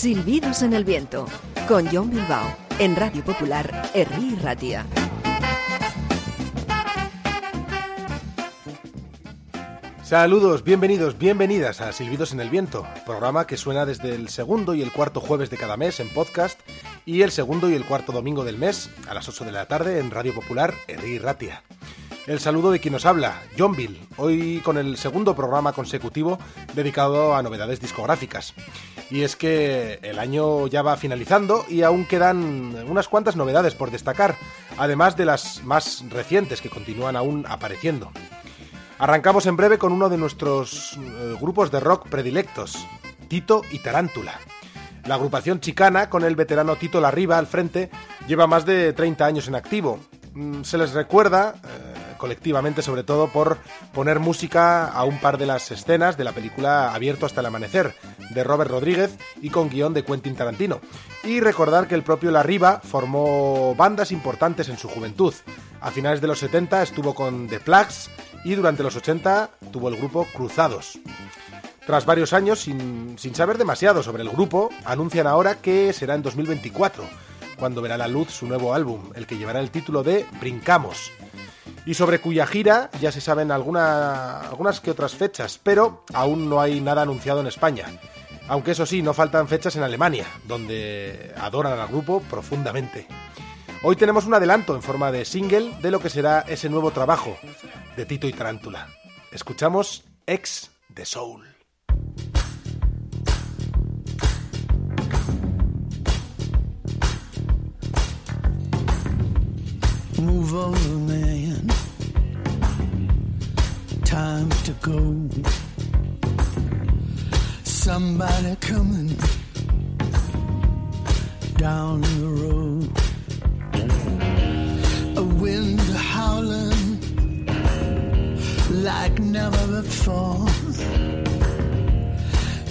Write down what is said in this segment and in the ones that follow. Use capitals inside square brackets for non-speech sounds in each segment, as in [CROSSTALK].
Silbidos en el viento, con John Bilbao, en Radio Popular, Herri Ratia. Saludos, bienvenidos, bienvenidas a Silbidos en el Viento, programa que suena desde el segundo y el cuarto jueves de cada mes en podcast y el segundo y el cuarto domingo del mes a las 8 de la tarde en Radio Popular Herri Ratia. El saludo de quien nos habla, John Bill, hoy con el segundo programa consecutivo dedicado a novedades discográficas. Y es que el año ya va finalizando y aún quedan unas cuantas novedades por destacar, además de las más recientes que continúan aún apareciendo. Arrancamos en breve con uno de nuestros eh, grupos de rock predilectos, Tito y Tarántula. La agrupación chicana, con el veterano Tito Larriba al frente, lleva más de 30 años en activo. Mm, se les recuerda, eh, colectivamente sobre todo, por poner música a un par de las escenas de la película Abierto hasta el amanecer, de Robert Rodríguez y con guion de Quentin Tarantino. Y recordar que el propio Larriba formó bandas importantes en su juventud. A finales de los 70 estuvo con The Plagues, y durante los 80 tuvo el grupo Cruzados. Tras varios años sin, saber demasiado sobre el grupo, anuncian ahora que será en 2024, cuando verá la luz su nuevo álbum, el que llevará el título de Brincamos. Y sobre cuya gira ya se saben algunas que otras fechas, pero aún no hay nada anunciado en España. Aunque eso sí, no faltan fechas en Alemania, donde adoran al grupo profundamente. Hoy tenemos un adelanto en forma de single de lo que será ese nuevo trabajo de Tito y Tarántula. Escuchamos Ex de Soul. Move. Time to go. Somebody coming down the road. A wind howling like never before.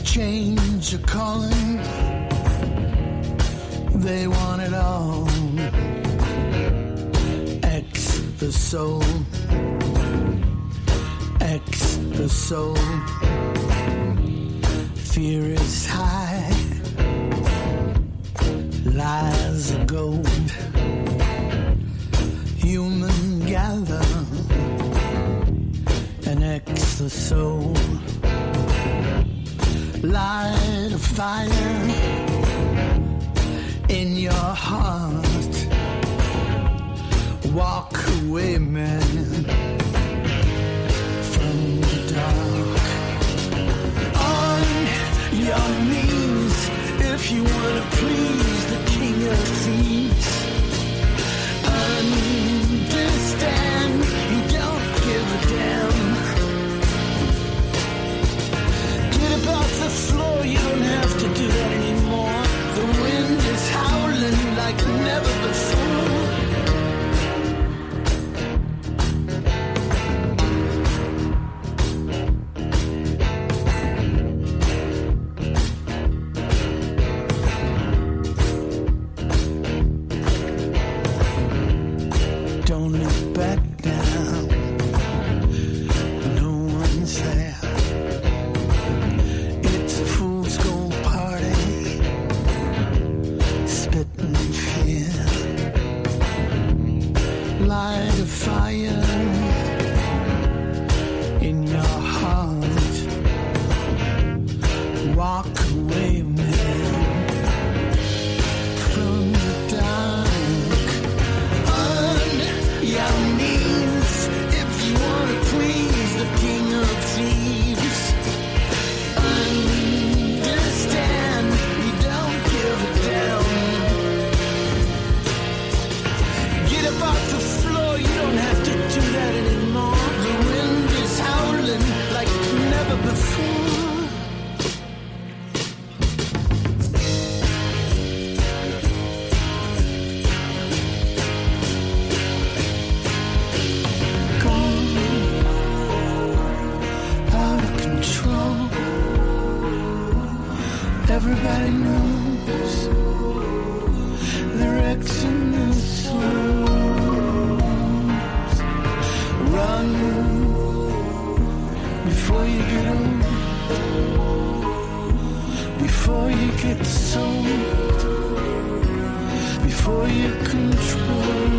Change are calling, they want it all. X the soul, X the soul. Fear is high, lies are gold human gather and X the soul. Light a fire in your heart. Walk away, man, if you wanna please the King of Thieves. Understand, you don't give a damn. Get about the floor, you don't have to do that anymore. all you control.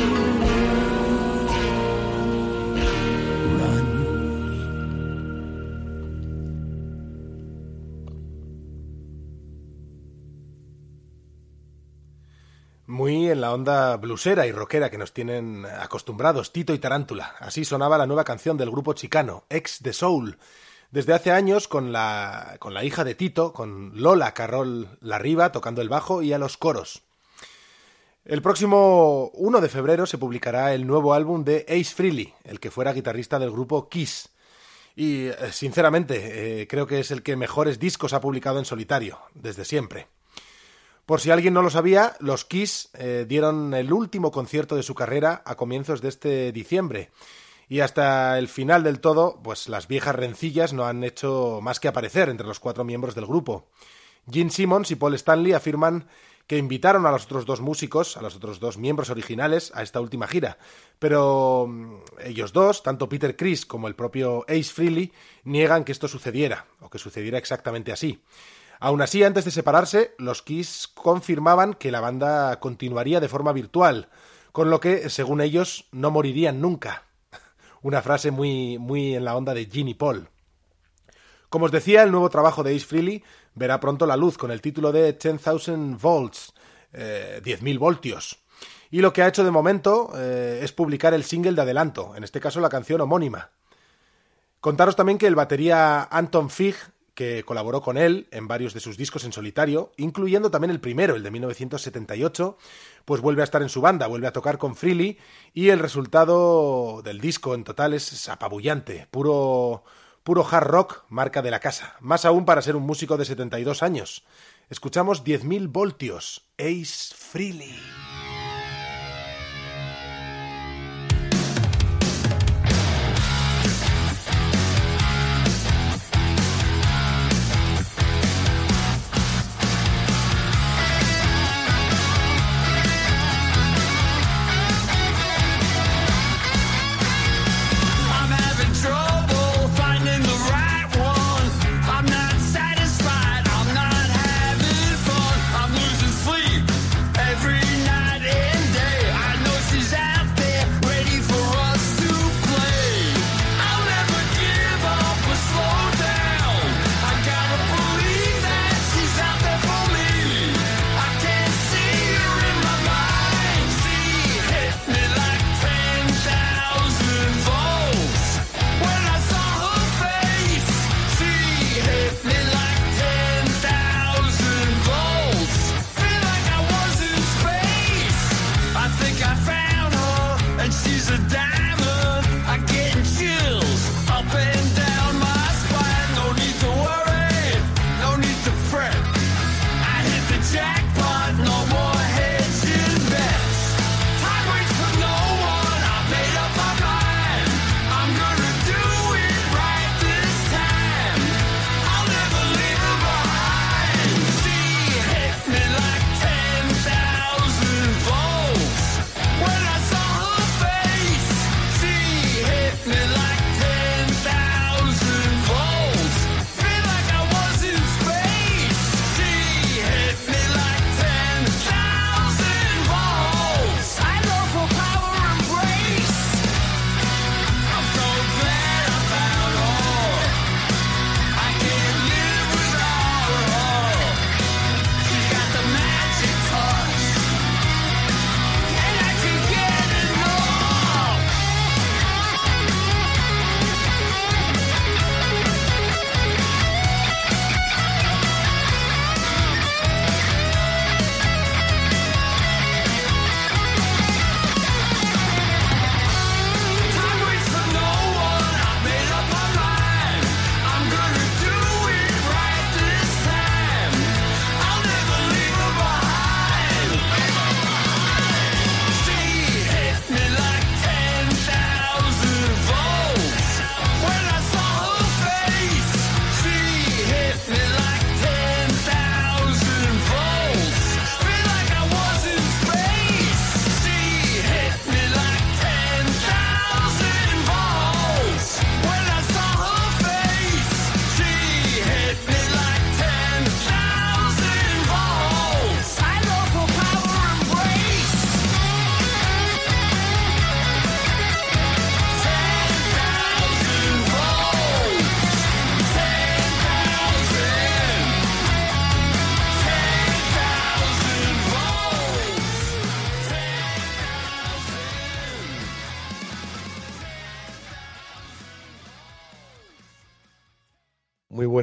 en la onda blusera y rockera que nos tienen acostumbrados Tito y Tarántula. Así sonaba la nueva canción del grupo chicano, Ex de Soul. Desde hace años con la, con la hija de Tito, con Lola Carrol Larriba tocando el bajo y a los coros. El próximo 1 de febrero se publicará el nuevo álbum de Ace Frehley, el que fuera guitarrista del grupo Kiss. Y, eh, sinceramente, eh, creo que es el que mejores discos ha publicado en solitario, desde siempre. Por si alguien no lo sabía, los Kiss eh, dieron el último concierto de su carrera a comienzos de este diciembre. Y hasta el final del todo, pues las viejas rencillas no han hecho más que aparecer entre los cuatro miembros del grupo. Gene Simmons y Paul Stanley afirman que invitaron a los otros dos músicos, a los otros dos miembros originales, a esta última gira. Pero mm, ellos dos, tanto Peter Criss como el propio Ace Frehley, niegan que esto sucediera, o que sucediera exactamente así. Aún así, antes de separarse, los Kiss confirmaban que la banda continuaría de forma virtual, con lo que, según ellos, no morirían nunca. [LAUGHS] Una frase muy, muy en la onda de Gene y Paul. Como os decía, el nuevo trabajo de Ace Frehley verá pronto la luz con el título de 10,000 volts, eh, 10.000 voltios. Y lo que ha hecho de momento eh, es publicar el single de adelanto, en este caso la canción homónima. Contaros también que el batería Anton Fig, que colaboró con él en varios de sus discos en solitario, incluyendo también el primero, el de 1978, pues vuelve a estar en su banda, vuelve a tocar con Freely y el resultado del disco en total es apabullante, puro puro hard rock, marca de la casa, más aún para ser un músico de 72 años. Escuchamos 10.000 voltios, Ace Freely.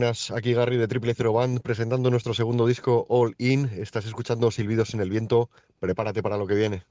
buenas. Aquí Gary de Triple Zero Band presentando nuestro segundo disco All In. Estás escuchando Silbidos en el Viento. Prepárate para lo que viene.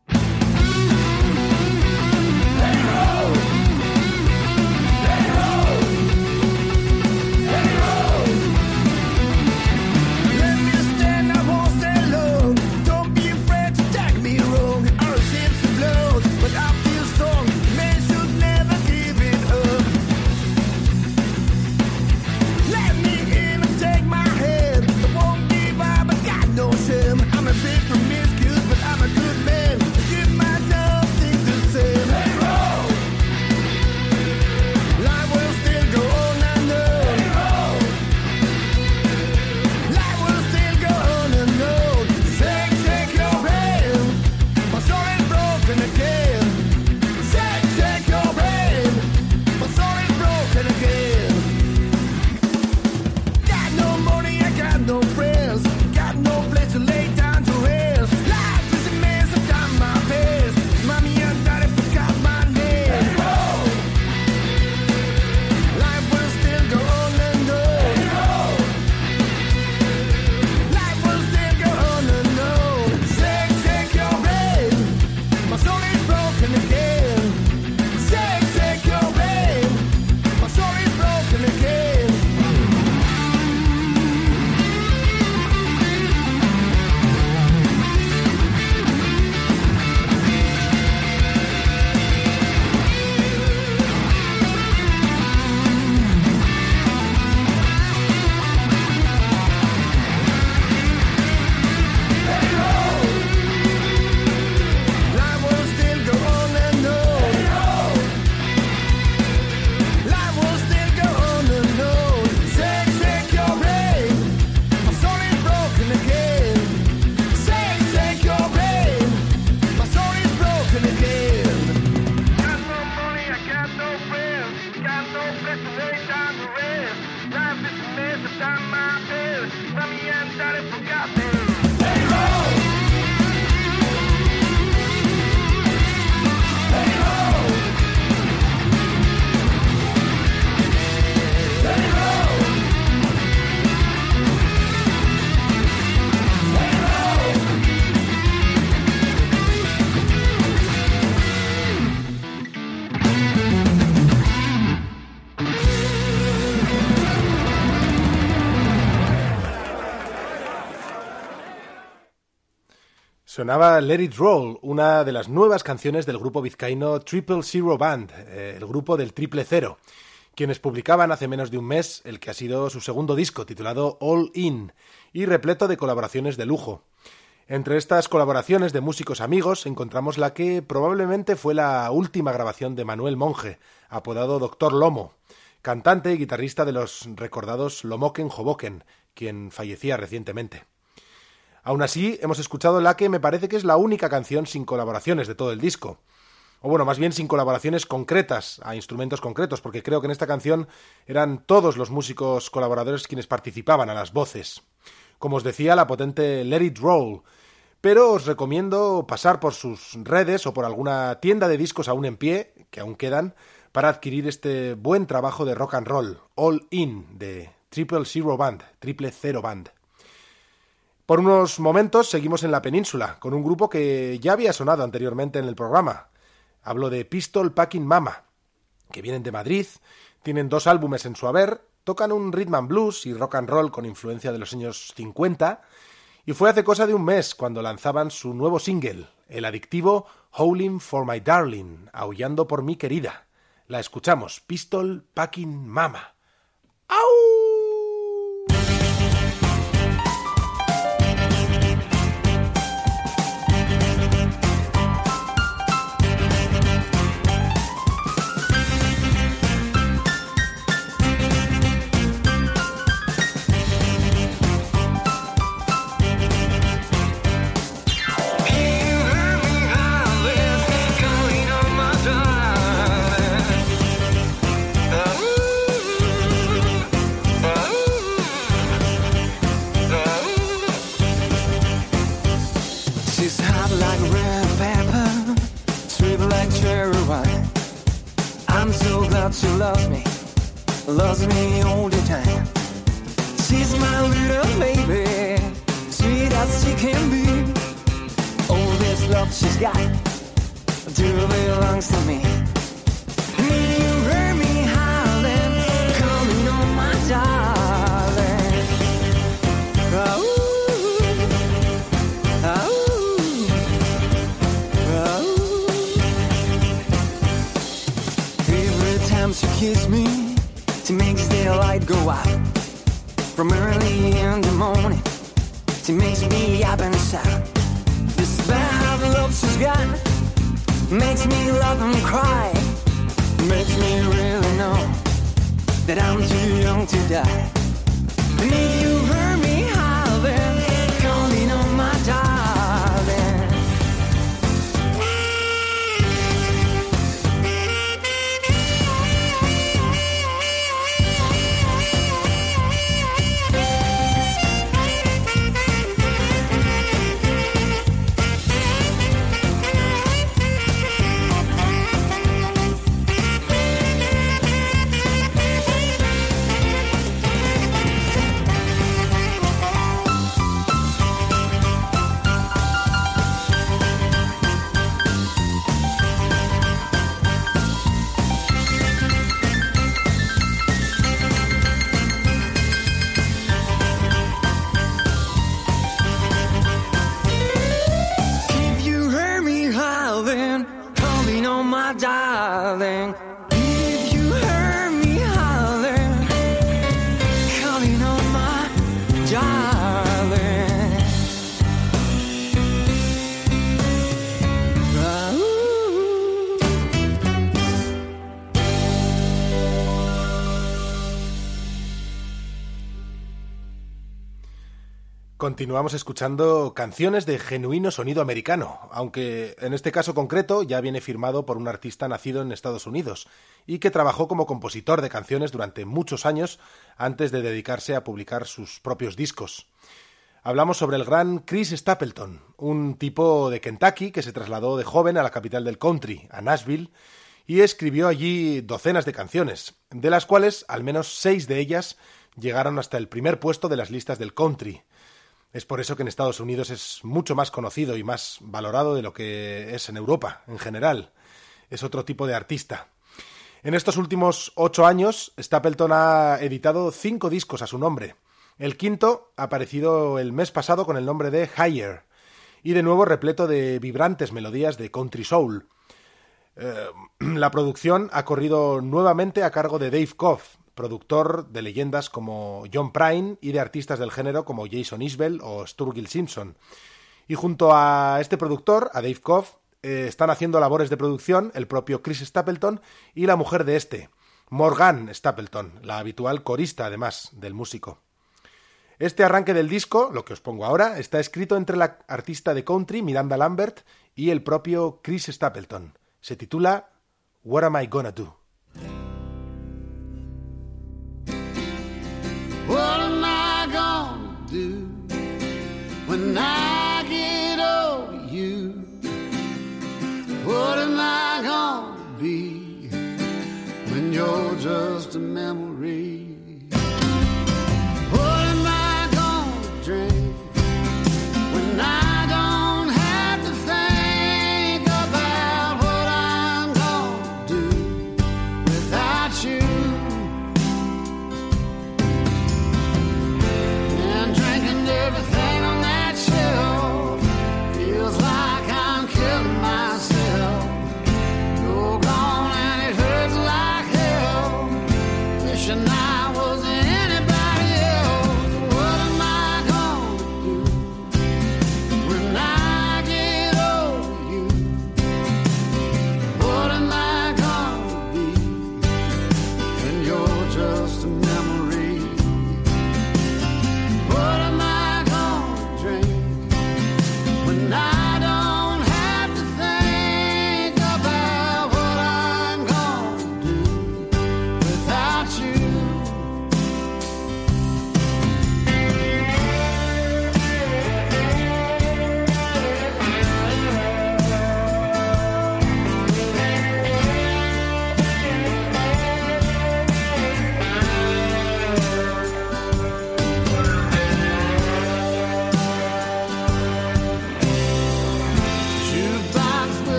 Sonaba Let It Roll, una de las nuevas canciones del grupo vizcaíno Triple Zero Band, eh, el grupo del Triple Cero, quienes publicaban hace menos de un mes el que ha sido su segundo disco, titulado All In, y repleto de colaboraciones de lujo. Entre estas colaboraciones de músicos amigos encontramos la que probablemente fue la última grabación de Manuel Monge, apodado Doctor Lomo, cantante y guitarrista de los recordados Lomoken Hoboken, quien fallecía recientemente. Aún así, hemos escuchado la que me parece que es la única canción sin colaboraciones de todo el disco. O bueno, más bien sin colaboraciones concretas a instrumentos concretos, porque creo que en esta canción eran todos los músicos colaboradores quienes participaban a las voces. Como os decía, la potente Let It Roll. Pero os recomiendo pasar por sus redes o por alguna tienda de discos aún en pie, que aún quedan, para adquirir este buen trabajo de rock and roll, All In, de Triple Zero Band, Triple Zero Band. Por unos momentos seguimos en la península, con un grupo que ya había sonado anteriormente en el programa. Hablo de Pistol Packing Mama, que vienen de Madrid, tienen dos álbumes en su haber, tocan un rhythm and blues y rock and roll con influencia de los años 50, y fue hace cosa de un mes cuando lanzaban su nuevo single, el adictivo Howling for My Darling, aullando por mi querida. La escuchamos, Pistol Packing Mama. ¡Au! Glad she loves me, loves me all the time. She's my little baby, sweet as she can be. All this love she's got, do belongs to me. You heard me howling, calling on my darling. Time she kisses me, she makes the light go out. From early in the morning, she makes me up and shout. This bad love she's got makes me laugh and cry. Makes me really know that I'm too young to die. And you heard calling on my darling. Continuamos escuchando canciones de genuino sonido americano, aunque en este caso concreto ya viene firmado por un artista nacido en Estados Unidos y que trabajó como compositor de canciones durante muchos años antes de dedicarse a publicar sus propios discos. Hablamos sobre el gran Chris Stapleton, un tipo de Kentucky que se trasladó de joven a la capital del country, a Nashville, y escribió allí docenas de canciones, de las cuales al menos seis de ellas llegaron hasta el primer puesto de las listas del country. Es por eso que en Estados Unidos es mucho más conocido y más valorado de lo que es en Europa en general. Es otro tipo de artista. En estos últimos ocho años, Stapleton ha editado cinco discos a su nombre. El quinto aparecido el mes pasado con el nombre de Higher. y de nuevo repleto de vibrantes melodías de country soul. Eh, [CLEARS THROAT] la producción ha corrido nuevamente a cargo de Dave Koff, productor de leyendas como John Prine y de artistas del género como Jason Isbell o Sturgill Simpson. Y junto a este productor, a Dave Koff, eh, están haciendo labores de producción el propio Chris Stapleton y la mujer de este, Morgan Stapleton, la habitual corista además del músico. Este arranque del disco, lo que os pongo ahora, está escrito entre la artista de country Miranda Lambert y el propio Chris Stapleton. Se titula What Am I Gonna Do?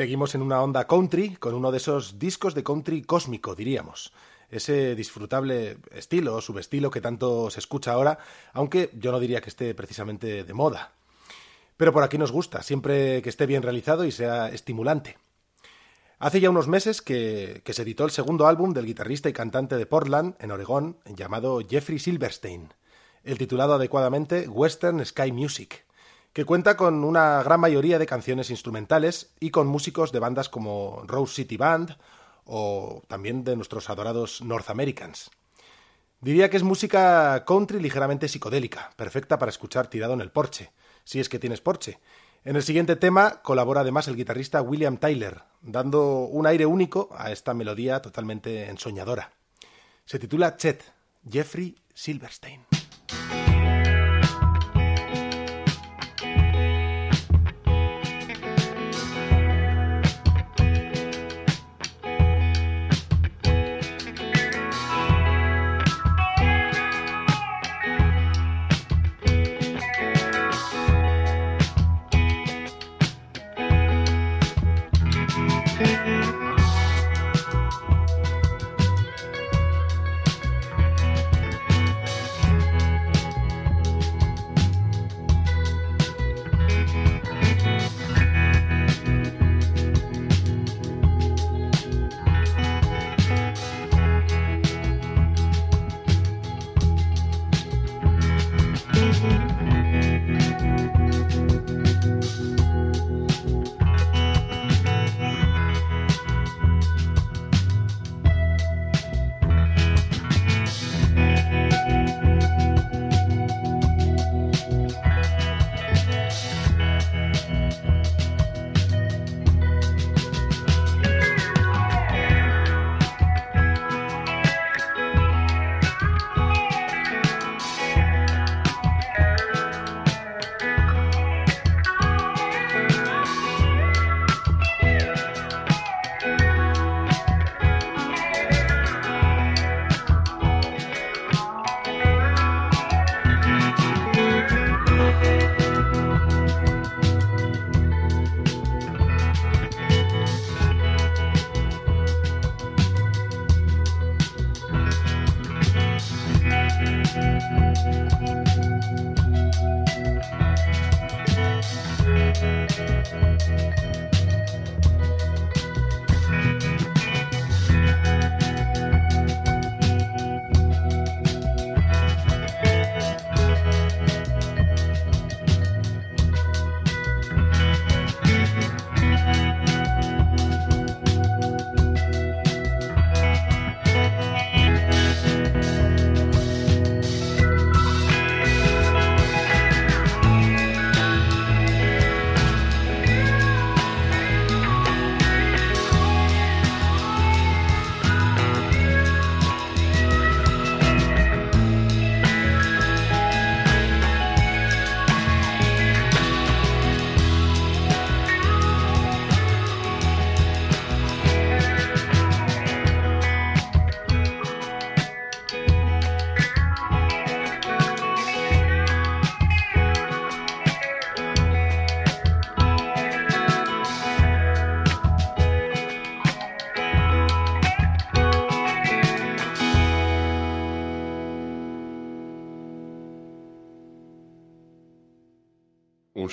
Seguimos en una onda country con uno de esos discos de country cósmico, diríamos. Ese disfrutable estilo, subestilo que tanto se escucha ahora, aunque yo no diría que esté precisamente de moda. Pero por aquí nos gusta, siempre que esté bien realizado y sea estimulante. Hace ya unos meses que, que se editó el segundo álbum del guitarrista y cantante de Portland, en Oregón, llamado Jeffrey Silverstein, el titulado adecuadamente Western Sky Music que cuenta con una gran mayoría de canciones instrumentales y con músicos de bandas como Rose City Band o también de nuestros adorados North Americans. Diría que es música country ligeramente psicodélica, perfecta para escuchar tirado en el porche, si es que tienes porche. En el siguiente tema colabora además el guitarrista William Tyler, dando un aire único a esta melodía totalmente ensoñadora. Se titula Chet, Jeffrey Silverstein.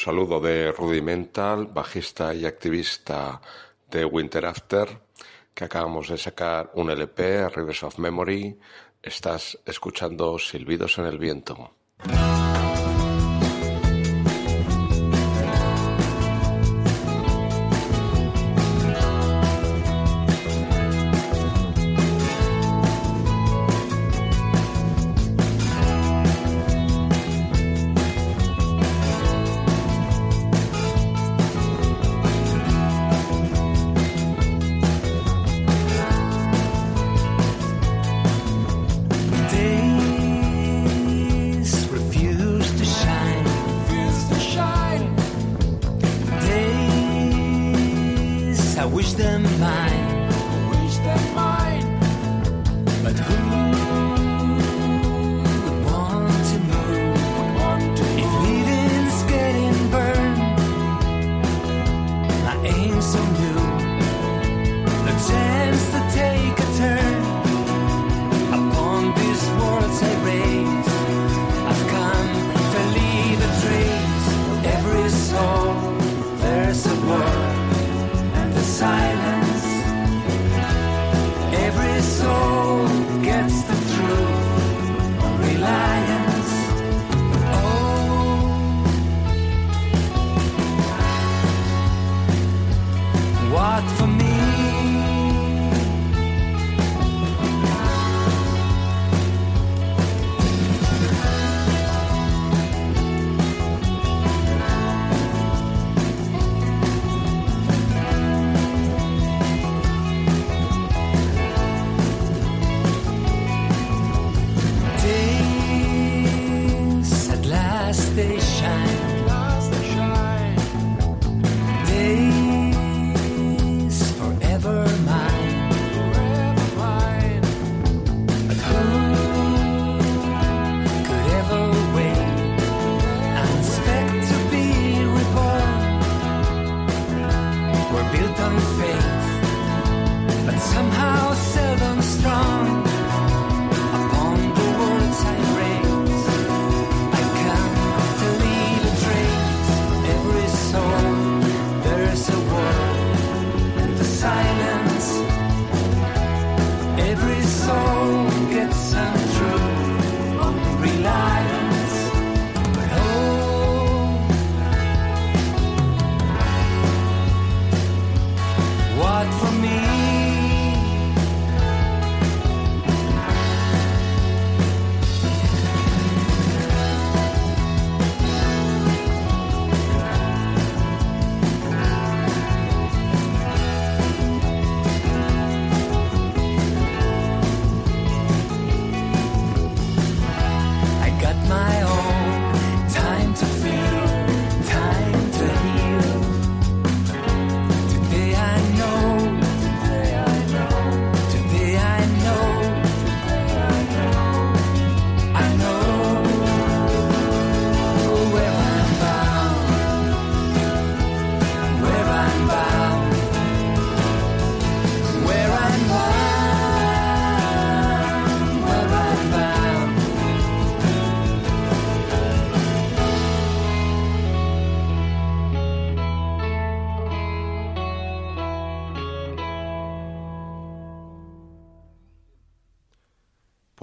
saludo de Rudimental, bajista y activista de Winter After, que acabamos de sacar un LP, Rivers of Memory. Estás escuchando Silbidos en el Viento.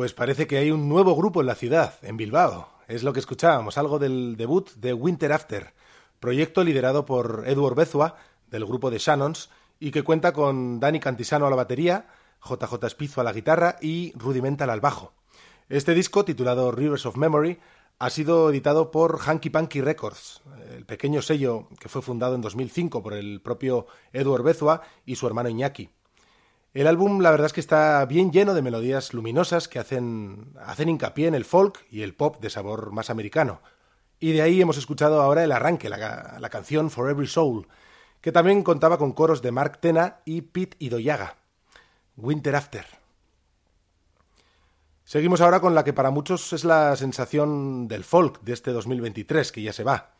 Pues parece que hay un nuevo grupo en la ciudad, en Bilbao. Es lo que escuchábamos, algo del debut de Winter After, proyecto liderado por Edward Bezua, del grupo de Shannons, y que cuenta con Dani Cantisano a la batería, JJ Spizo a la guitarra y Rudimental al bajo. Este disco, titulado Rivers of Memory, ha sido editado por Hanky Panky Records, el pequeño sello que fue fundado en 2005 por el propio Edward Bezua y su hermano Iñaki. El álbum, la verdad es que está bien lleno de melodías luminosas que hacen, hacen hincapié en el folk y el pop de sabor más americano. Y de ahí hemos escuchado ahora el arranque, la, la canción For Every Soul, que también contaba con coros de Mark Tena y Pete Idoyaga. Winter After. Seguimos ahora con la que para muchos es la sensación del folk de este 2023, que ya se va.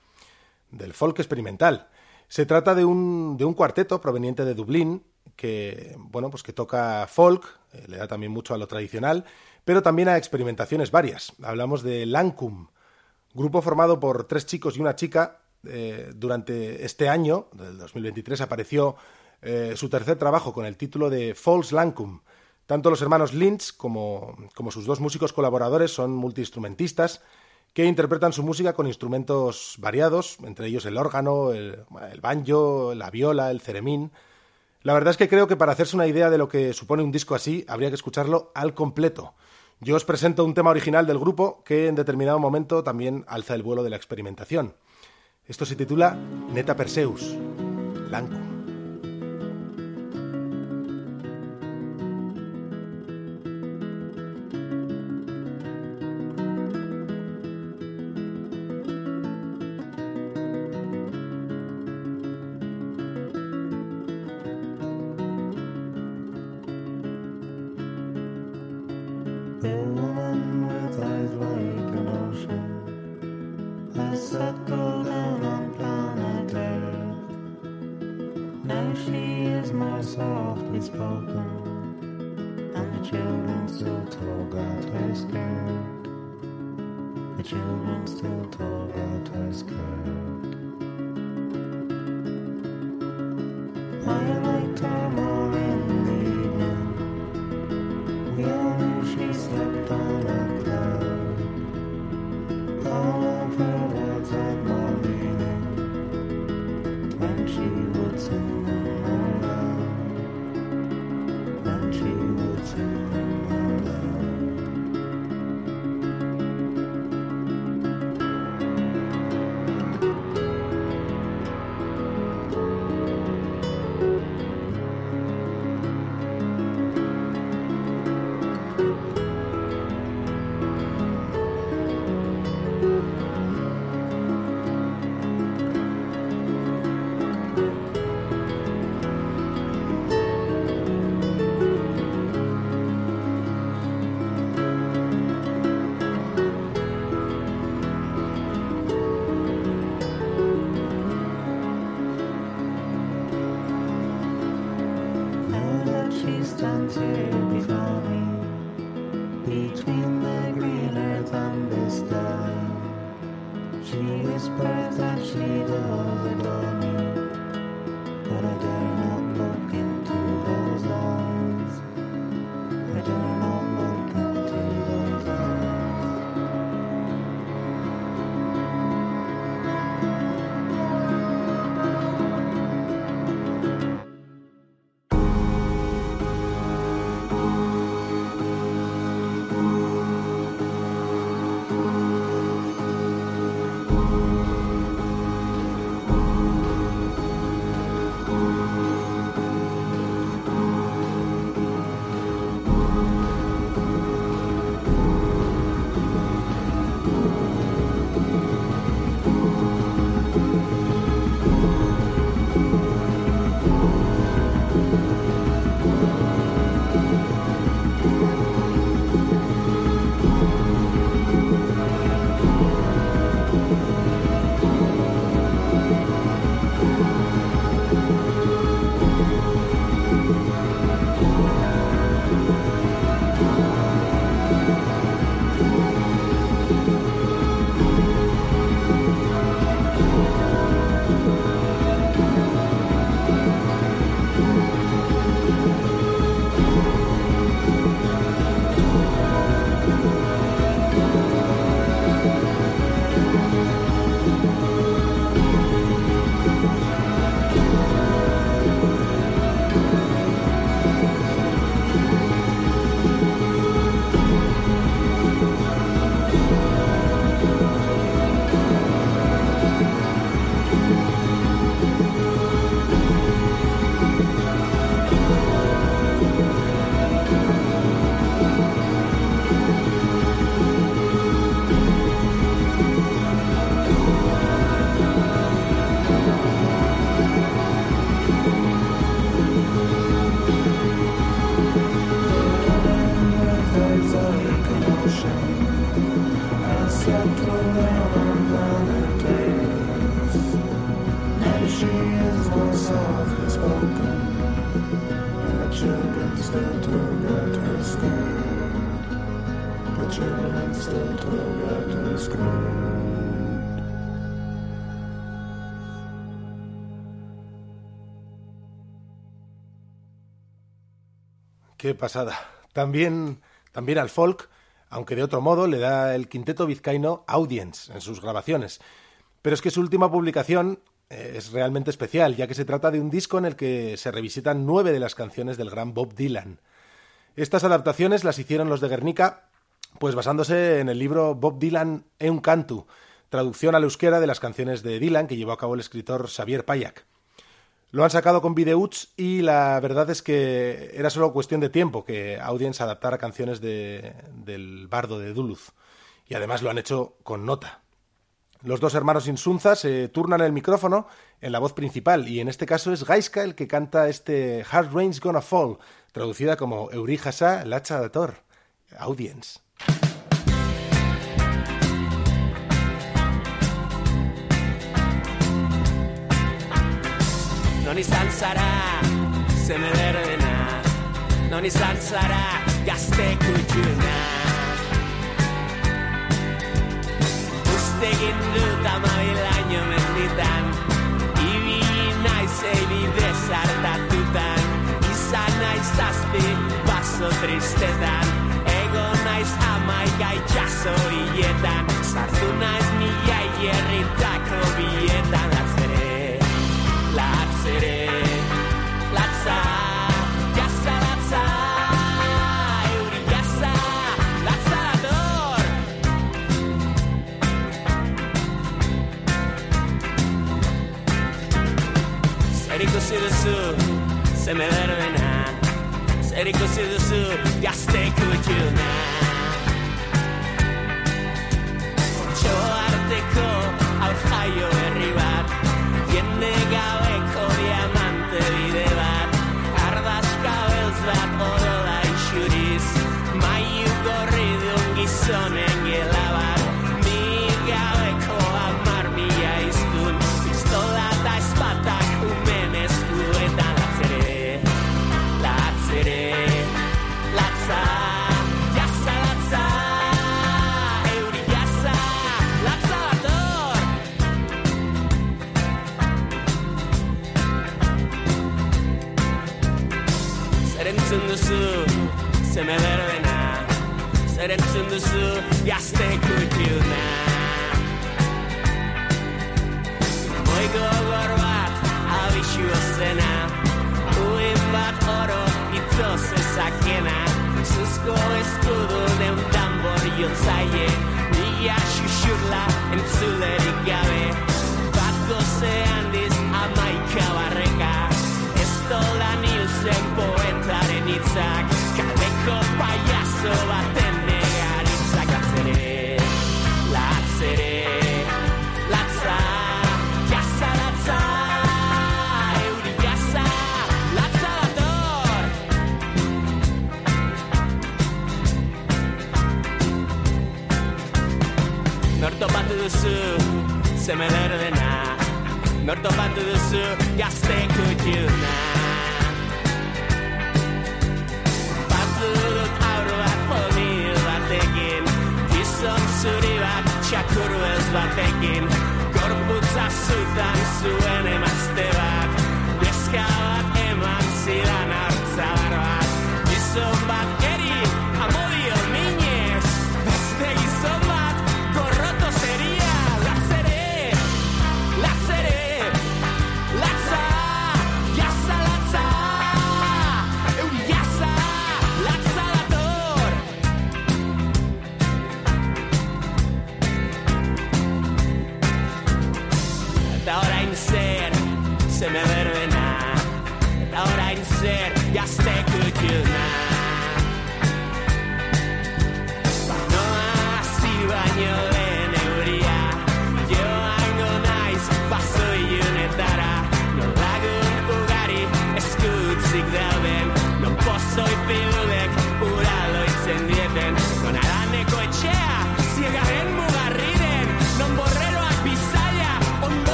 Del folk experimental. Se trata de un, de un cuarteto proveniente de Dublín que, bueno, pues que toca folk, eh, le da también mucho a lo tradicional, pero también a experimentaciones varias. Hablamos de Lancum, grupo formado por tres chicos y una chica. Eh, durante este año, del 2023, apareció eh, su tercer trabajo con el título de False Lancum. Tanto los hermanos Lynch como, como sus dos músicos colaboradores son multiinstrumentistas que interpretan su música con instrumentos variados, entre ellos el órgano, el, el banjo, la viola, el ceremín. La verdad es que creo que para hacerse una idea de lo que supone un disco así, habría que escucharlo al completo. Yo os presento un tema original del grupo que en determinado momento también alza el vuelo de la experimentación. Esto se titula Neta Perseus, Blanco. Qué pasada. También, también al folk, aunque de otro modo, le da el quinteto vizcaíno Audience en sus grabaciones. Pero es que su última publicación eh, es realmente especial, ya que se trata de un disco en el que se revisitan nueve de las canciones del gran Bob Dylan. Estas adaptaciones las hicieron los de Guernica, pues basándose en el libro Bob Dylan e un cantu, traducción al euskera de las canciones de Dylan que llevó a cabo el escritor Xavier Payak. Lo han sacado con videouts y la verdad es que era solo cuestión de tiempo que Audience adaptara canciones de- del bardo de Duluth. Y además lo han hecho con nota. Los dos hermanos Insunza se turnan el micrófono en la voz principal y en este caso es Gaiska el que canta este Hard Rain's Gonna Fall, traducida como Euri Hasa Lacha Dator. Audience. Non izan zara, zeme berdena. Non izan zara, gazte kutxuna. Uste egin dut amabilaino menditan Ibili naiz eibide zartatutan Izan naiz zazpi, baso tristetan. Ego naiz amaika itxaso hiletan Sartu naiz mila hierritako bietan così da su, se me vero e na. Steady così da su, yeah, stay with you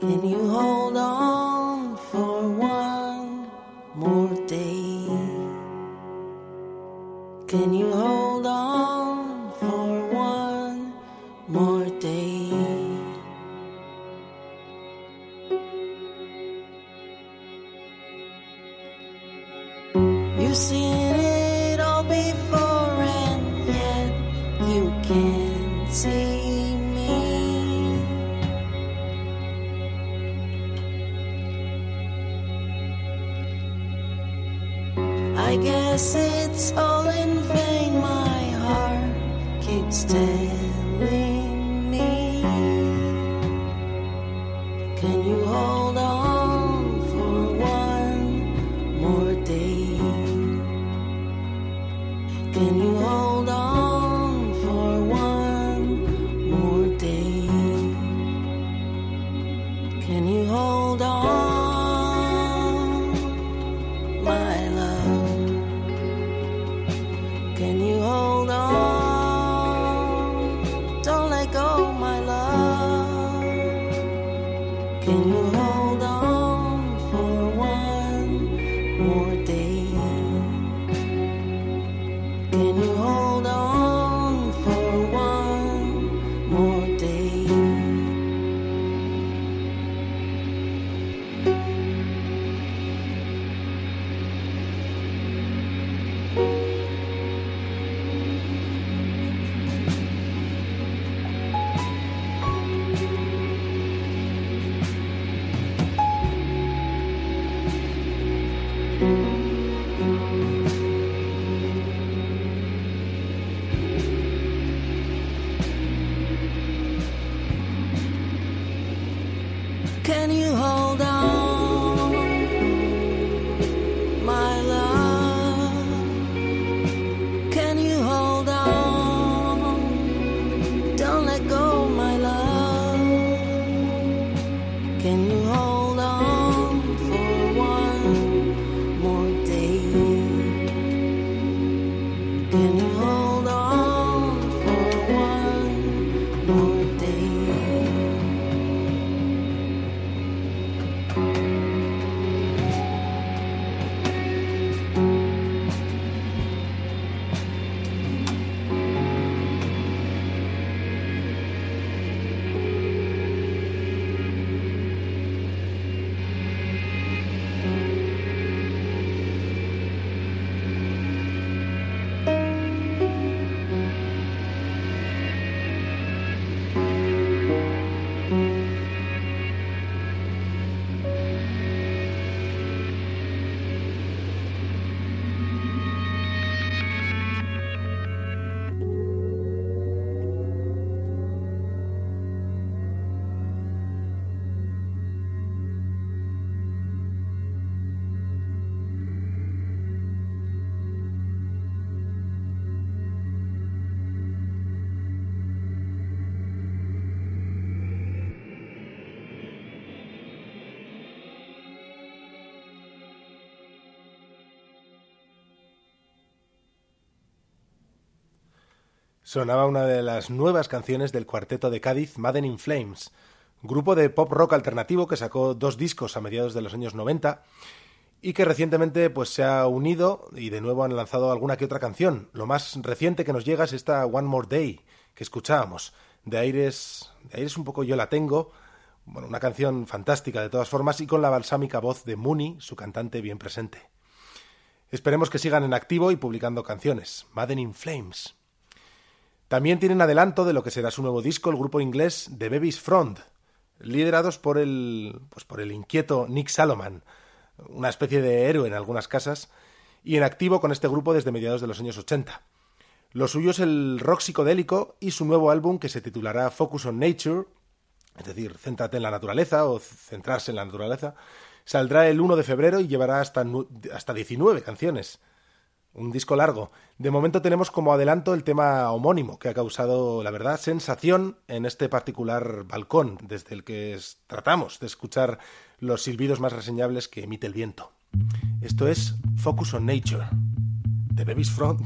Can you hold on Sonaba una de las nuevas canciones del cuarteto de Cádiz Madden in Flames, grupo de pop rock alternativo que sacó dos discos a mediados de los años 90 y que recientemente pues se ha unido y de nuevo han lanzado alguna que otra canción. Lo más reciente que nos llega es esta One More Day que escuchábamos, de aires, de aires un poco yo la tengo, bueno, una canción fantástica de todas formas y con la balsámica voz de Mooney, su cantante bien presente. Esperemos que sigan en activo y publicando canciones. Madden in Flames. También tienen adelanto de lo que será su nuevo disco el grupo inglés The Baby's Front, liderados por el, pues por el inquieto Nick Salomon, una especie de héroe en algunas casas, y en activo con este grupo desde mediados de los años 80. Lo suyo es el rock psicodélico y su nuevo álbum que se titulará Focus on Nature, es decir, céntrate en la naturaleza o centrarse en la naturaleza, saldrá el 1 de febrero y llevará hasta, hasta 19 canciones. Un disco largo. De momento tenemos como adelanto el tema homónimo, que ha causado, la verdad, sensación en este particular balcón, desde el que tratamos de escuchar los silbidos más reseñables que emite el viento. Esto es Focus on Nature, de Baby's Front.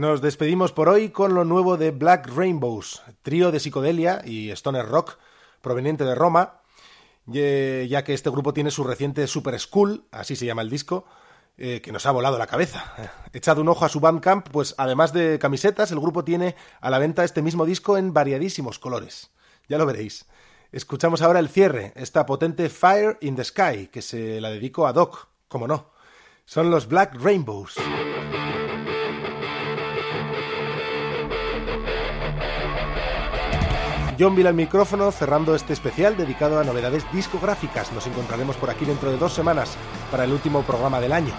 Nos despedimos por hoy con lo nuevo de Black Rainbows, trío de psicodelia y stoner rock proveniente de Roma, ya que este grupo tiene su reciente Super School, así se llama el disco, eh, que nos ha volado la cabeza. [LAUGHS] Echad un ojo a su Bandcamp, pues además de camisetas, el grupo tiene a la venta este mismo disco en variadísimos colores. Ya lo veréis. Escuchamos ahora el cierre, esta potente Fire in the Sky, que se la dedico a Doc, como no. Son los Black Rainbows. John Vila al micrófono, cerrando este especial dedicado a novedades discográficas. Nos encontraremos por aquí dentro de dos semanas para el último programa del año.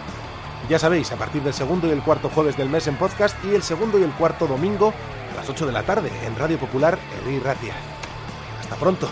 Ya sabéis, a partir del segundo y el cuarto jueves del mes en podcast y el segundo y el cuarto domingo a las 8 de la tarde en Radio Popular Herri Ratia. Hasta pronto.